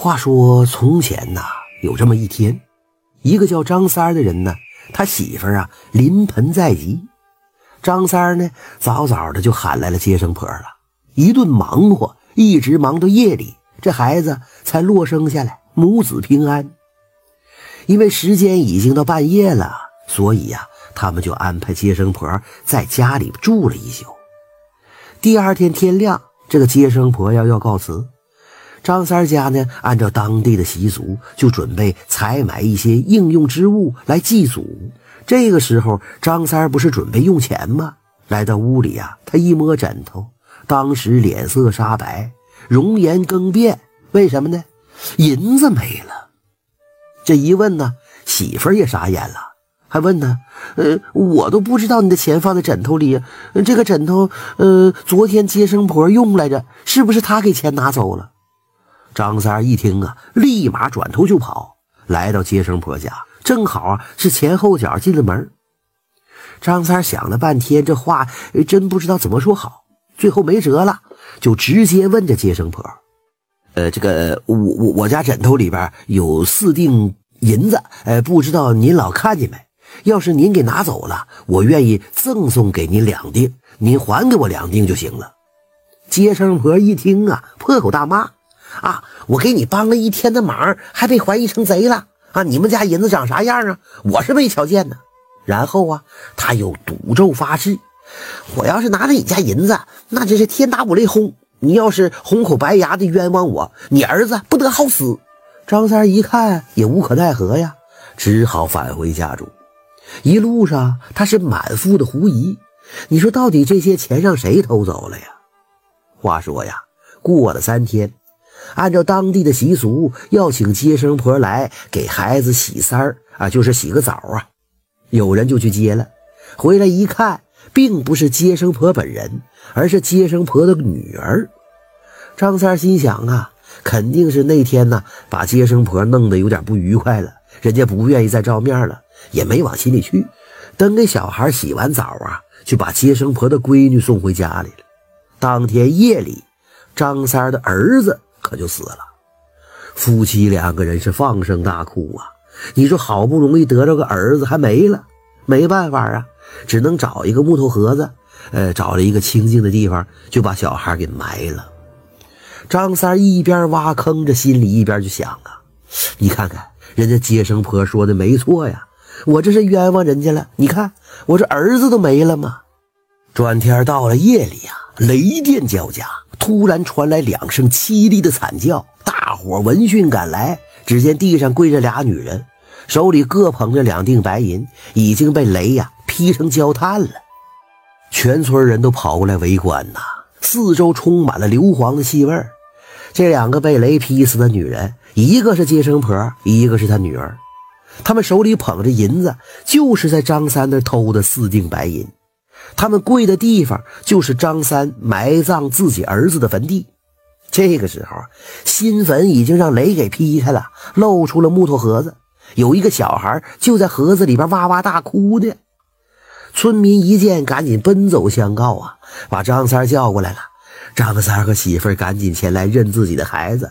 话说从前呐，有这么一天，一个叫张三的人呢，他媳妇啊临盆在即，张三呢早早的就喊来了接生婆了，一顿忙活，一直忙到夜里，这孩子才落生下来，母子平安。因为时间已经到半夜了，所以呀，他们就安排接生婆在家里住了一宿。第二天天亮，这个接生婆要要告辞。张三家呢，按照当地的习俗，就准备采买一些应用之物来祭祖。这个时候，张三不是准备用钱吗？来到屋里呀，他一摸枕头，当时脸色煞白，容颜更变。为什么呢？银子没了。这一问呢，媳妇儿也傻眼了，还问呢：“呃，我都不知道你的钱放在枕头里，这个枕头，呃，昨天接生婆用来着，是不是她给钱拿走了？”张三一听啊，立马转头就跑，来到接生婆家，正好是前后脚进了门。张三想了半天，这话真不知道怎么说好，最后没辙了，就直接问着接生婆：“呃，这个我我我家枕头里边有四锭银子，呃，不知道您老看见没？要是您给拿走了，我愿意赠送给您两锭，您还给我两锭就行了。”接生婆一听啊，破口大骂。啊！我给你帮了一天的忙，还被怀疑成贼了啊！你们家银子长啥样啊？我是没瞧见呢。然后啊，他又赌咒发誓：我要是拿了你家银子，那真是天打五雷轰！你要是红口白牙的冤枉我，你儿子不得好死！张三一看也无可奈何呀，只好返回家中。一路上他是满腹的狐疑，你说到底这些钱让谁偷走了呀？话说呀，过了三天。按照当地的习俗，要请接生婆来给孩子洗三儿啊，就是洗个澡啊。有人就去接了，回来一看，并不是接生婆本人，而是接生婆的女儿。张三心想啊，肯定是那天呢，把接生婆弄得有点不愉快了，人家不愿意再照面了，也没往心里去。等给小孩洗完澡啊，就把接生婆的闺女送回家里了。当天夜里，张三的儿子。可就死了，夫妻两个人是放声大哭啊！你说好不容易得着个儿子，还没了，没办法啊，只能找一个木头盒子，呃，找了一个清静的地方，就把小孩给埋了。张三一边挖坑，这心里一边就想啊：你看看人家接生婆说的没错呀，我这是冤枉人家了。你看我这儿子都没了吗？转天到了夜里呀，雷电交加。突然传来两声凄厉的惨叫，大伙闻讯赶来，只见地上跪着俩女人，手里各捧着两锭白银，已经被雷呀劈成焦炭了。全村人都跑过来围观呐，四周充满了硫磺的气味。这两个被雷劈死的女人，一个是接生婆，一个是她女儿，他们手里捧着银子，就是在张三那偷的四锭白银。他们跪的地方就是张三埋葬自己儿子的坟地。这个时候，新坟已经让雷给劈开了，露出了木头盒子。有一个小孩就在盒子里边哇哇大哭呢。村民一见，赶紧奔走相告啊，把张三叫过来了。张三和媳妇赶紧前来认自己的孩子，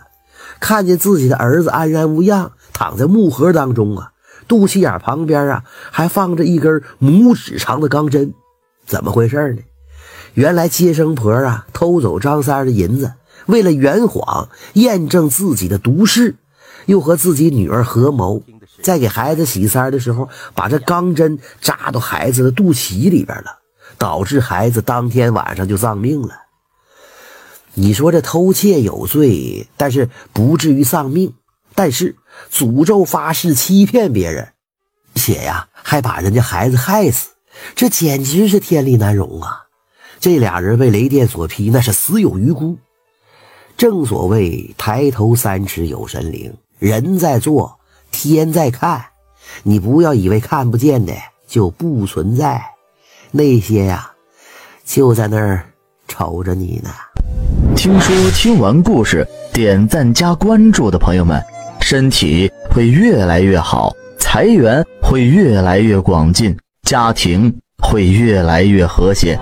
看见自己的儿子安然无恙，躺在木盒当中啊，肚脐眼旁边啊还放着一根拇指长的钢针。怎么回事呢？原来接生婆啊偷走张三的银子，为了圆谎验证自己的毒誓，又和自己女儿合谋，在给孩子洗三的时候，把这钢针扎到孩子的肚脐里边了，导致孩子当天晚上就丧命了。你说这偷窃有罪，但是不至于丧命；但是诅咒发誓欺骗别人，且呀还把人家孩子害死。这简直是天理难容啊！这俩人被雷电所劈，那是死有余辜。正所谓抬头三尺有神灵，人在做，天在看。你不要以为看不见的就不存在，那些呀，就在那儿瞅着你呢。听说听完故事，点赞加关注的朋友们，身体会越来越好，财源会越来越广进。家庭会越来越和谐。